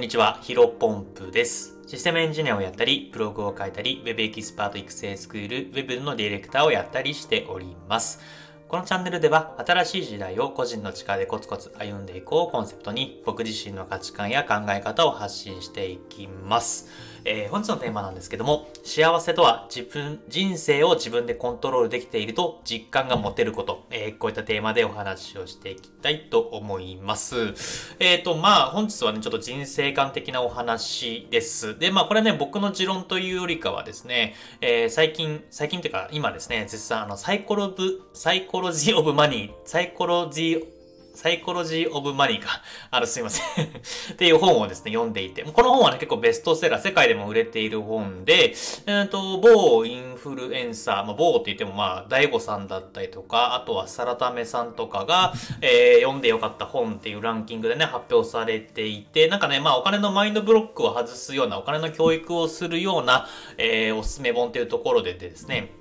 んにちは、ヒロポンプです。システムエンジニアをやったり、ブログを書いたり、Web エキスパート育成スクール、Web のディレクターをやったりしております。このチャンネルでは、新しい時代を個人の力でコツコツ歩んでいこうをコンセプトに、僕自身の価値観や考え方を発信していきます。えー本日のテーマなんですけども、幸せとは自分、人生を自分でコントロールできていると実感が持てること、えーこういったテーマでお話をしていきたいと思います。えっ、と、まあ、本日はね、ちょっと人生観的なお話です。で、まあ、これね、僕の持論というよりかはですね、え最近、最近というか、今ですね、絶賛、あの、サイコロブ、サイコロジーオブマネー、サイコロジー、サイコロジー・オブ・マネーか。あの、すいません。っていう本をですね、読んでいて。この本はね、結構ベストセラー、世界でも売れている本で、えっ、と、某インフルエンサー、まあ、某って言ってもまあ、 DaiGoさんだったりとか、あとはサラタメさんとかが、えー読んでよかった本っていうランキングでね、発表されていて、なんかね、まあ、お金のマインドブロックを外すような、お金の教育をするような、えーおすすめ本っていうところでですね、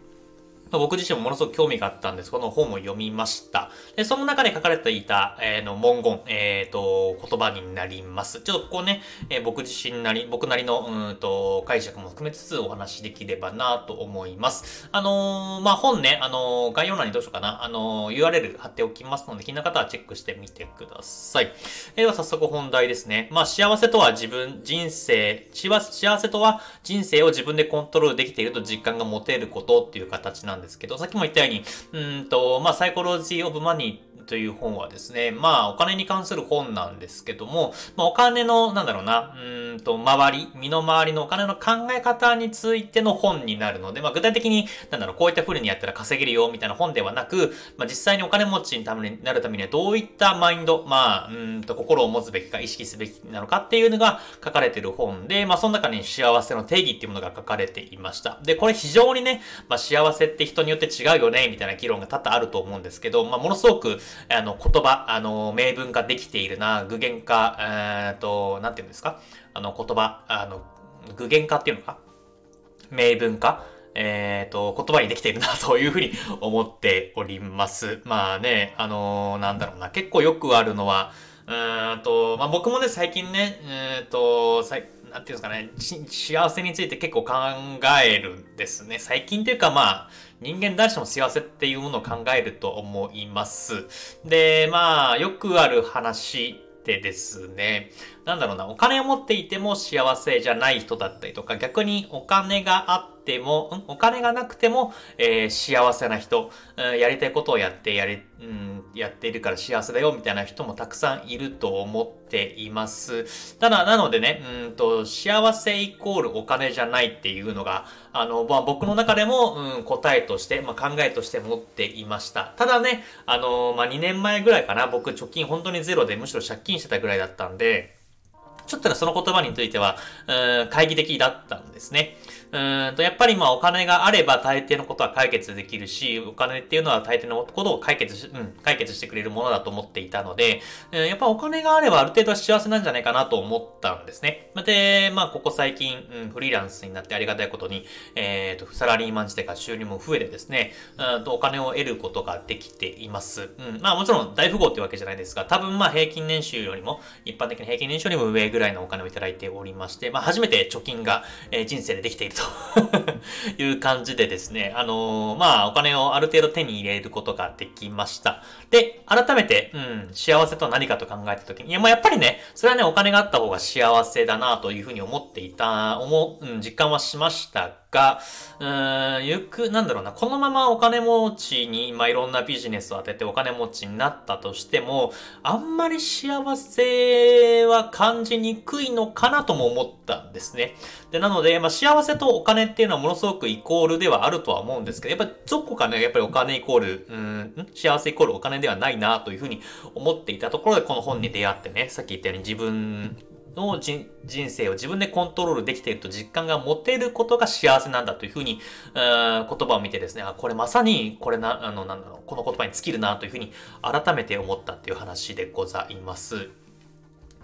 僕自身もものすごく興味があったんです。この本を読みました。で、その中で書かれていた、えーの文言、えっ、と、言葉になります。ちょっとここね、えー僕自身なり、僕なりの、うんと、解釈も含めつつお話しできればなと思います。あのーまあ、本ね、あの概要欄にどうしようかな、あのー URL 貼っておきますので、気になる方はチェックしてみてください。えでは早速本題ですね。まあ、幸せとは自分、人生、幸せとは人生を自分でコントロールできていると実感が持てることっていう形なんんですけど、さっきも言ったように、うんと、まあ、サイコロジー・オブ・マニーという本はですね、まあ、お金に関する本なんですけども、まあ、お金の、なんだろうな、うんと、周り、身の回りのお金の考え方についての本になるので、まあ、具体的に、なんだろう、こういった風にやったら稼げるよ、みたいな本ではなく、まあ、実際にお金持ちにためになるためにはどういったマインド、まあ、うんと、心を持つべきか、意識すべきなのかっていうのが書かれている本で、まあ、その中に幸せの定義っていうものが書かれていました。で、これ非常にね、まあ、幸せって人によって違うよね、みたいな議論が多々あると思うんですけど、まあ、ものすごく、あの、言葉、あの、明文化できているな、具現化、えーと、なんていうんですか？あの、言葉、あの、具現化っていうのか？明文化？えっ、と、言葉にできているな というふうに思っております。まあね、あのなんだろうな、結構よくあるのは、うーんと、まあ僕もね、最近ね、えっ、と、なんていうんですかね、幸せについて結構考えるんですね。最近というかまあ、人間誰しも幸せっていうものを考えると思います。で、まあ、よくある話でですね、なんだろうな、お金を持っていても幸せじゃない人だったりとか、逆にお金があっても、お金がなくても、えー幸せな人、うんやりたいことをやって、やり、うん、やっているから幸せだよ、みたいな人もたくさんいると思っています。ただ、なのでね、うんと、幸せイコールお金じゃないっていうのが、あの、まあ、僕の中でも、うん、答えとして、まあ、考えとして持っていました。ただね、あの、まあ、2年前ぐらいかな、僕貯金本当にゼロで、むしろ借金してたぐらいだったんで、ちょっとね、その言葉については、うん、懐疑的だったんですね。うんと、やっぱりまあお金があれば大抵のことは解決できるし、お金っていうのは大抵のことを解決し、うん、解決してくれるものだと思っていたので、うんやっぱお金があればある程度は幸せなんじゃないかなと思ったんですね。で、まあここ最近、うん、フリーランスになってありがたいことに、えっ、と、サラリーマン時代から収入も増えてですね、うんとお金を得ることができています。うん、まあもちろん大富豪ってわけじゃないですが、多分まあ平均年収よりも、一般的な平均年収よりも上ぐらいのお金をいただいておりまして、まあ初めて貯金が、えー人生でできていると いう感じでですね、あのーまあお金をある程度手に入れることができました。で、改めて、うん、幸せとは何かと考えたときに、いや、まあやっぱりね、それはね、お金があった方が幸せだなというふうに思っていた、思う、うん、実感はしましたが、うーん、ゆく、なんだろうな、このままお金持ちに、まあ、いろんなビジネスを当ててお金持ちになったとしても、あんまり幸せは感じにくいのかなとも思ったんですね。で、なので、まあ、幸せとお金っていうのはものすごくイコールではあるとは思うんですけど、やっぱりどこかね、やっぱりお金イコール、う、ん幸せイコールお金ではないなというふうに思っていたところで、この本に出会ってね、さっき言ったように自分の人人生を自分でコントロールできていると実感が持てることが幸せなんだというふうに、うー言葉を見てですね、あ、これまさに、これな、あの、なんだろう、この言葉に尽きるなというふうに改めて思ったっていう話でございます。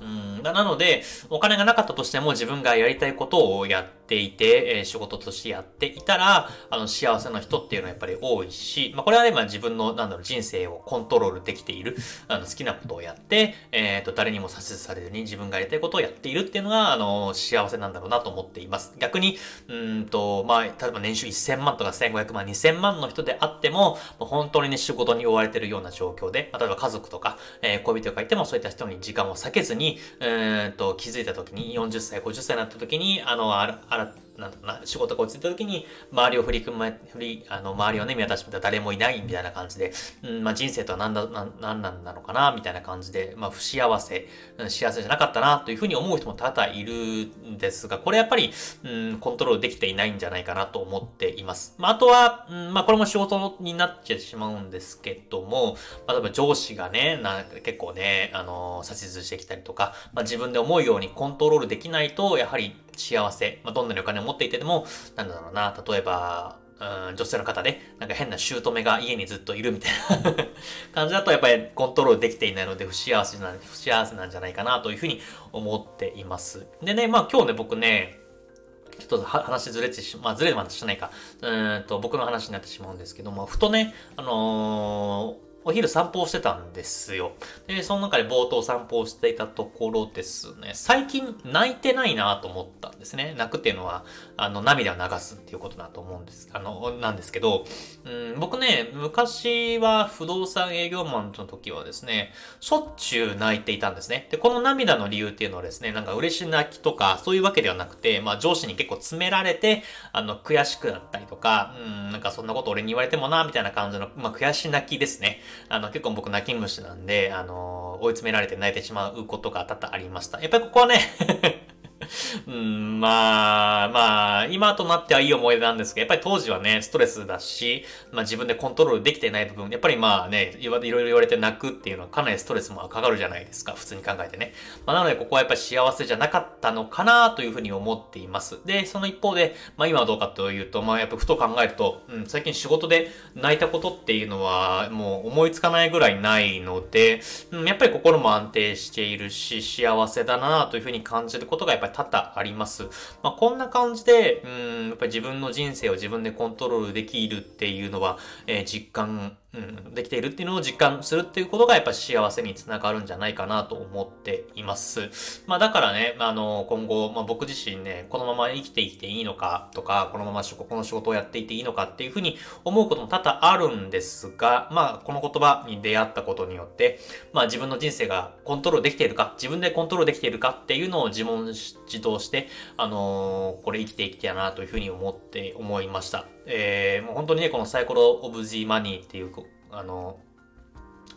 うん、なので、お金がなかったとしても自分がやりたいことをやっていて、えー、仕事としてやっていたら、あの、幸せな人っていうのはやっぱり多いし、まあ、これはね、まあ自分の、なんだろう、人生をコントロールできている、あの、好きなことをやって、えっ、ー、と、誰にも左折されずに自分がやりたいことをやっているっていうのが、あの、幸せなんだろうなと思っています。逆に、うんと、まあ、例えば年収1000万とか1500万、2000万の人であっても、も本当にね、仕事に追われてるような状況で、例えば家族とか、えー、恋人がいてもそういった人に時間を避けずに、うんと、気づいた時に、40歳、50歳になった時に、あの、あら、あら、なんだろうな、仕事が落ち着いた時に、周りを振り組ま、振り、あの、周りをね、見渡してみたら誰もいないみたいな感じで、うん、まあ人生とは何だ、な何なんだろうかな、みたいな感じで、まあ不幸せ、幸せじゃなかったな、というふうに思う人も多々いるんですが、これやっぱり、うん、コントロールできていないんじゃないかなと思っています。まああとは、うん、まあこれも仕事になっちゃってしまうんですけども、まあ例えば上司がね、な結構ね、あの、指図してきたりとか、まあ自分で思うようにコントロールできないと、やはり幸せ、まあ、どんなにお金を持っていても、なんだろうな、例えば、うん、女性の方で、なんか変な姑が家にずっといるみたいな感じだとやっぱりコントロールできていないので不幸せな、不幸せなんじゃないかなというふうに思っています。でね、まあ今日ね、僕ね、ちょっと話ずれてしまあずれまたしないか。うんと、僕の話になってしまうんですけども、ふとね、あのーお昼散歩をしてたんですよ。で、その中で冒頭散歩をしていたところですね、最近泣いてないなと思ったんですね。泣くっていうのは、あの、涙を流すっていうことだと思うんです、あの、なんですけど、うん、僕ね、昔は不動産営業マンの時はですね、しょっちゅう泣いていたんですね。で、この涙の理由っていうのはですね、なんか嬉し泣きとか、そういうわけではなくて、まあ上司に結構詰められて、あの、悔しくなったりとか、うん、なんかそんなこと俺に言われてもな、みたいな感じの、まあ悔し泣きですね。あの、結構僕泣き虫なんで、あの、追い詰められて泣いてしまうことが多々ありました。やっぱりここはね うん、まあ、まあ、今となってはいい思い出なんですけど、やっぱり当時はね、ストレスだし、まあ自分でコントロールできてない部分、やっぱりまあね、いろいろ言われて泣くっていうのはかなりストレスもかかるじゃないですか、普通に考えてね。まあなのでここはやっぱり幸せじゃなかったのかなというふうに思っています。で、その一方で、まあ今はどうかというと、まあやっぱふと考えると、うん、最近仕事で泣いたことっていうのはもう思いつかないぐらいないので、うん、やっぱり心も安定しているし、幸せだなというふうに感じることがやっぱり多々あります。まあ、こんな感じで、うん、やっぱり自分の人生を自分でコントロールできるっていうのは、えー、実感うん、できているっていうのを実感するっていうことがやっぱ幸せにつながるんじゃないかなと思っています。まあだからね、あの、今後、まあ僕自身ね、このまま生きていっていいのかとか、このままこの仕事をやっていていいのかっていうふうに思うことも多々あるんですが、まあこの言葉に出会ったことによって、まあ自分の人生がコントロールできているか、自分でコントロールできているかっていうのを自問自答して、あのー、これ生きていきたいなというふうに思って思いました。えー、もう本当にね、このサイコロオブジーマニーっていうあの、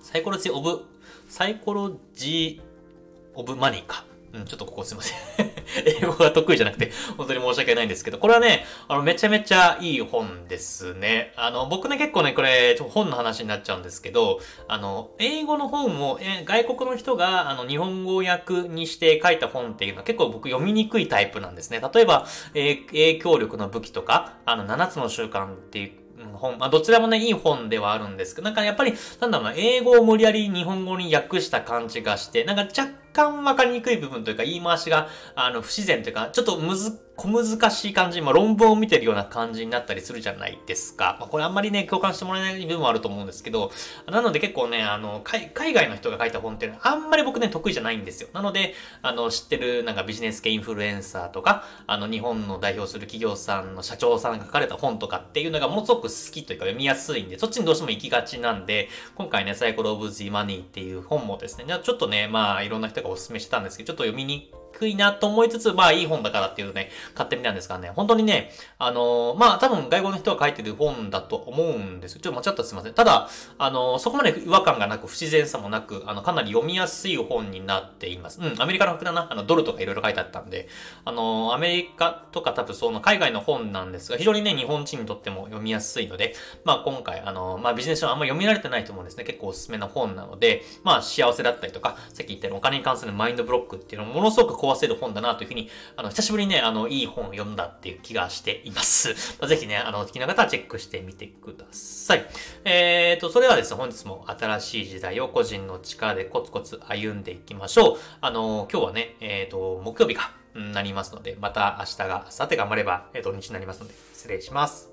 サイコロジーオブ、サイコロジーオブマネーか。うん、ちょっとここすいません 英語が得意じゃなくて、本当に申し訳ないんですけど、これはね、あの、めちゃめちゃいい本ですね。あの、僕ね、結構ね、これ、ちょ本の話になっちゃうんですけど、あの、英語の本を、え外国の人が、あの、日本語訳にして書いた本っていうのは結構僕読みにくいタイプなんですね。例えば、えー、影響力の武器とか、あの、7つの習慣っていう、本、まあ、どちらもね、いい本ではあるんですけど、なんかやっぱり、なんだろうな、英語を無理やり日本語に訳した感じがして、なんか若干わかりにくい部分というか、言い回しが、あの、不自然というか、ちょっとむず、小難しい感じ、まあ、論文を見てるような感じになったりするじゃないですか。まあ、これあんまりね、共感してもらえない部分もあると思うんですけど、なので結構ね、あの、海外の人が書いた本っていうのはあんまり僕ね、得意じゃないんですよ。なので、あの、知ってるなんかビジネス系インフルエンサーとか、あの、日本の代表する企業さんの社長さんが書かれた本とかっていうのがものすごく好きというか読みやすいんで、そっちにどうしても行きがちなんで、今回ね、サイコロオブジーマニーっていう本もですね、ちょっとね、まあ、いろんな人がお勧めしてたんですけど、ちょっと読みにいなと思いつつ、まあいい本だからっていうね、買ってみたんですかね、本当にね、あのー、まあ多分外国の人が書いてる本だと思うんです。ちょっと間違ったすいません。ただ、あのー、そこまで違和感がなく、不自然さもなく、あの、かなり読みやすい本になっています。うん、アメリカの服だな。あの、ドルとかいろいろ書いてあったんで、あのー、アメリカとか多分その海外の本なんですが、非常にね、日本人にとっても読みやすいので、まあ今回、あのまあビジネス書あんま読み慣れてないと思うんですね。結構おすすめな本なので、まあ幸せだったりとか、さっき言ったようにお金に関するマインドブロックっていうのをものすごく壊せる本だなというふうに、あの、久しぶりにね、あの、いい本を読んだっていう気がしています。まあ、ぜひね、あの、好きな方はチェックしてみてください。えーと、それではですね、本日も新しい時代を個人の力でコツコツ歩んでいきましょう。あの、今日はね、えーと、木曜日か。なりますので、また明日が、明後日頑張れば、え土日になりますので、失礼します。